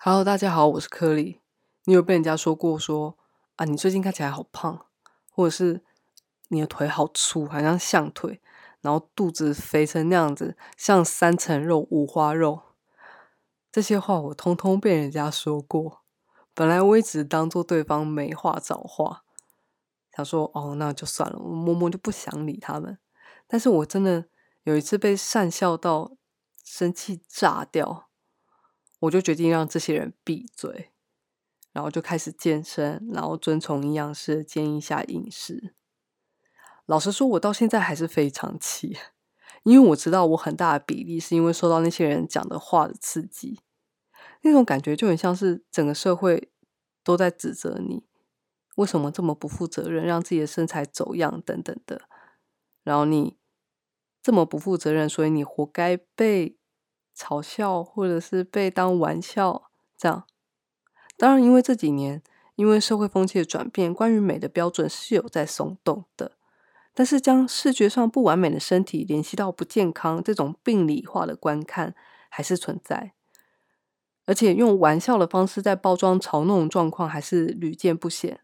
Hello，大家好，我是柯里。你有被人家说过说啊，你最近看起来好胖，或者是你的腿好粗，好像象腿，然后肚子肥成那样子，像三层肉、五花肉。这些话我通通被人家说过。本来我一直当做对方没话找话，想说哦，那就算了，我默默就不想理他们。但是我真的有一次被讪笑到生气炸掉。我就决定让这些人闭嘴，然后就开始健身，然后遵从营养师建议下饮食。老实说，我到现在还是非常气，因为我知道我很大的比例是因为受到那些人讲的话的刺激，那种感觉就很像是整个社会都在指责你为什么这么不负责任，让自己的身材走样等等的，然后你这么不负责任，所以你活该被。嘲笑，或者是被当玩笑，这样。当然，因为这几年，因为社会风气的转变，关于美的标准是有在松动的。但是，将视觉上不完美的身体联系到不健康这种病理化的观看，还是存在。而且，用玩笑的方式在包装嘲弄状况，还是屡见不鲜。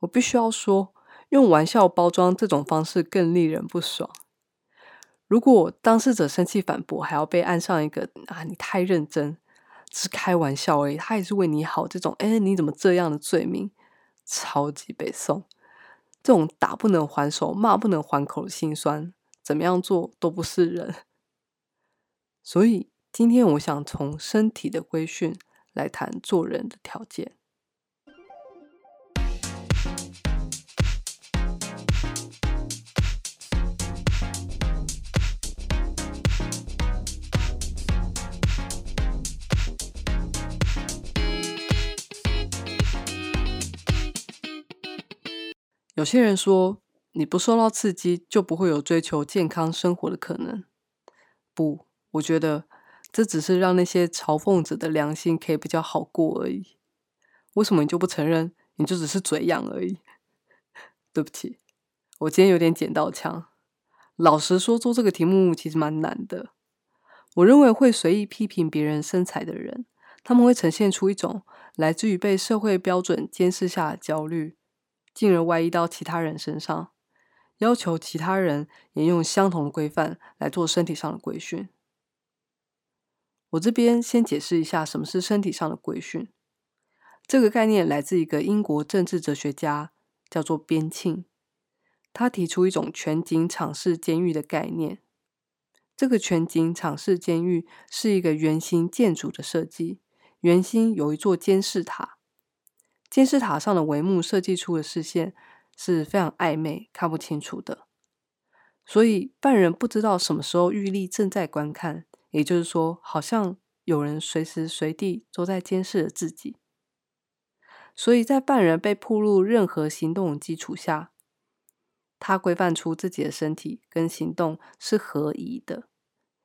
我必须要说，用玩笑包装这种方式更令人不爽。如果当事者生气反驳，还要被按上一个啊，你太认真，只是开玩笑而已，他也是为你好，这种哎，你怎么这样的罪名，超级北宋，这种打不能还手，骂不能还口的心酸，怎么样做都不是人。所以今天我想从身体的规训来谈做人的条件。有些人说，你不受到刺激，就不会有追求健康生活的可能。不，我觉得这只是让那些嘲讽者的良心可以比较好过而已。为什么你就不承认，你就只是嘴痒而已？对不起，我今天有点捡到枪。老实说，做这个题目其实蛮难的。我认为会随意批评别人身材的人，他们会呈现出一种来自于被社会标准监视下的焦虑。进而外溢到其他人身上，要求其他人也用相同的规范来做身体上的规训。我这边先解释一下什么是身体上的规训。这个概念来自一个英国政治哲学家，叫做边沁。他提出一种全景敞式监狱的概念。这个全景敞式监狱是一个圆形建筑的设计，圆心有一座监视塔。监视塔上的帷幕设计出的视线是非常暧昧、看不清楚的，所以犯人不知道什么时候玉立正在观看，也就是说，好像有人随时随地都在监视着自己。所以在犯人被暴露任何行动的基础下，他规范出自己的身体跟行动是合宜的，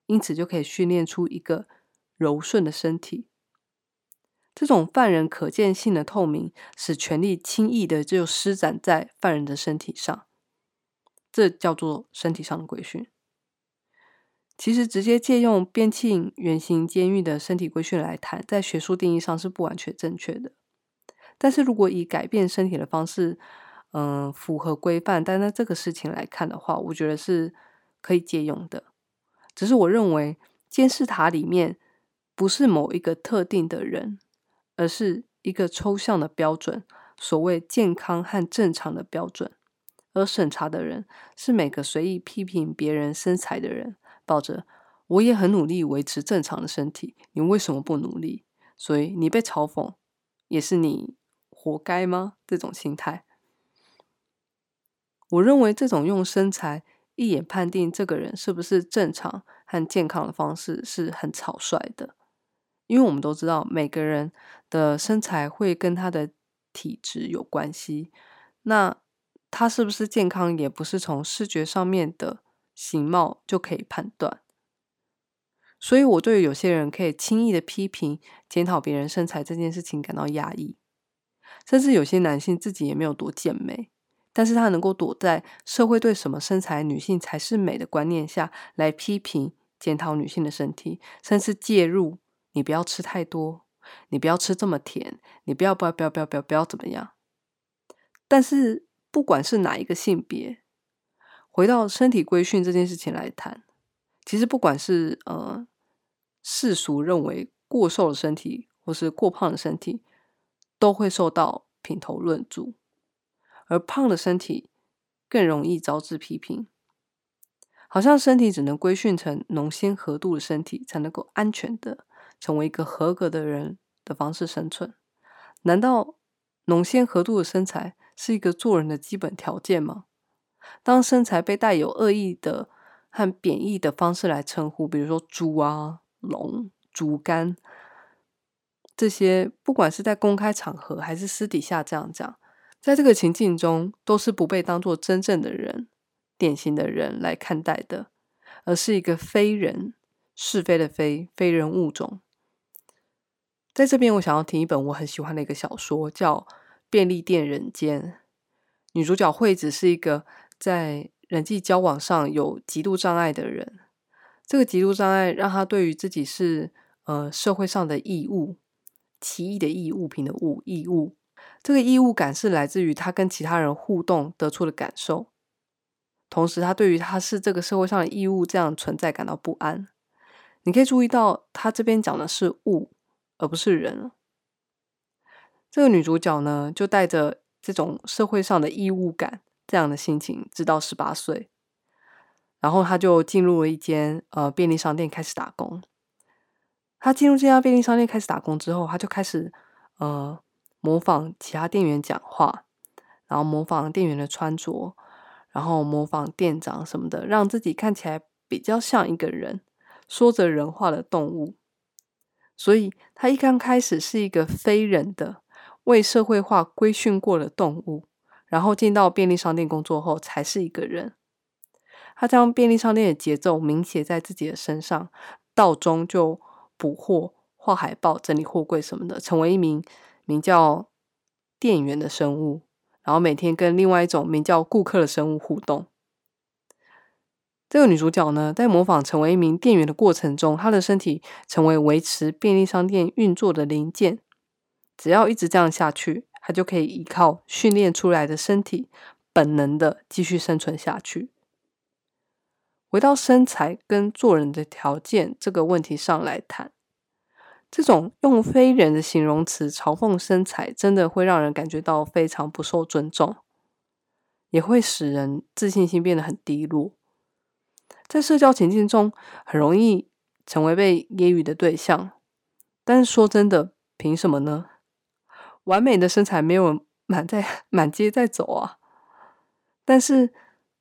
因此就可以训练出一个柔顺的身体。这种犯人可见性的透明，使权力轻易的就施展在犯人的身体上，这叫做身体上的规训。其实，直接借用边沁圆形监狱的身体规训来谈，在学术定义上是不完全正确的。但是如果以改变身体的方式，嗯、符合规范，但在这个事情来看的话，我觉得是可以借用的。只是我认为，监视塔里面不是某一个特定的人。而是一个抽象的标准，所谓健康和正常的标准，而审查的人是每个随意批评别人身材的人，抱着我也很努力维持正常的身体，你为什么不努力？所以你被嘲讽也是你活该吗？这种心态，我认为这种用身材一眼判定这个人是不是正常和健康的方式是很草率的。因为我们都知道，每个人的身材会跟他的体质有关系。那他是不是健康，也不是从视觉上面的形貌就可以判断。所以，我对有些人可以轻易的批评、检讨别人身材这件事情感到压抑。甚至有些男性自己也没有多健美，但是他能够躲在社会对什么身材女性才是美的观念下来批评、检讨女性的身体，甚至介入。你不要吃太多，你不要吃这么甜，你不要不要不要不要不要怎么样。但是不管是哪一个性别，回到身体规训这件事情来谈，其实不管是呃世俗认为过瘦的身体，或是过胖的身体，都会受到品头论足，而胖的身体更容易招致批评。好像身体只能规训成浓纤合度的身体，才能够安全的成为一个合格的人的方式生存。难道浓纤合度的身材是一个做人的基本条件吗？当身材被带有恶意的和贬义的方式来称呼，比如说猪啊、龙、竹竿这些，不管是在公开场合还是私底下这样讲，在这个情境中都是不被当做真正的人。典型的人来看待的，而是一个非人，是非的非，非人物种。在这边，我想要听一本我很喜欢的一个小说，叫《便利店人间》。女主角惠子是一个在人际交往上有极度障碍的人，这个极度障碍让她对于自己是呃社会上的异物，奇异的异物品的物异物，这个异物感是来自于她跟其他人互动得出的感受。同时，她对于她是这个社会上的异物这样存在感到不安。你可以注意到，他这边讲的是物，而不是人。这个女主角呢，就带着这种社会上的异物感这样的心情，直到十八岁，然后她就进入了一间呃便利商店开始打工。她进入这家便利商店开始打工之后，她就开始呃模仿其他店员讲话，然后模仿店员的穿着。然后模仿店长什么的，让自己看起来比较像一个人，说着人话的动物。所以，他一刚开始是一个非人的、为社会化规训过的动物，然后进到便利商店工作后，才是一个人。他将便利商店的节奏铭写在自己的身上，到中就补货、画海报、整理货柜什么的，成为一名名叫店员的生物。然后每天跟另外一种名叫顾客的生物互动。这个女主角呢，在模仿成为一名店员的过程中，她的身体成为维持便利商店运作的零件。只要一直这样下去，她就可以依靠训练出来的身体，本能的继续生存下去。回到身材跟做人的条件这个问题上来谈。这种用非人的形容词嘲讽身材，真的会让人感觉到非常不受尊重，也会使人自信心变得很低落。在社交情境中，很容易成为被揶揄的对象。但是说真的，凭什么呢？完美的身材没有满在 满街在走啊！但是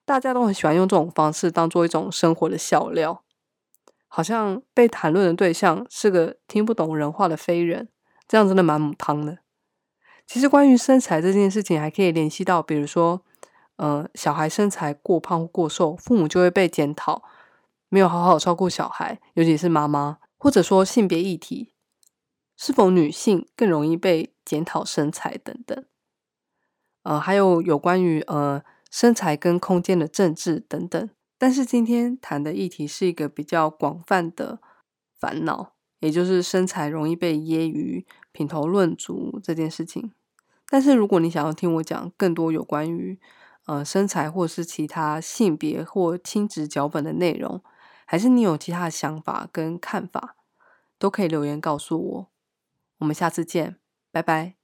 大家都很喜欢用这种方式当做一种生活的笑料。好像被谈论的对象是个听不懂人话的非人，这样真的蛮母汤的。其实关于身材这件事情，还可以联系到，比如说，呃，小孩身材过胖或过瘦，父母就会被检讨，没有好好照顾小孩，尤其是妈妈，或者说性别议题，是否女性更容易被检讨身材等等。呃，还有有关于呃身材跟空间的政治等等。但是今天谈的议题是一个比较广泛的烦恼，也就是身材容易被揶揄、品头论足这件事情。但是如果你想要听我讲更多有关于呃身材或是其他性别或亲子脚本的内容，还是你有其他想法跟看法，都可以留言告诉我。我们下次见，拜拜。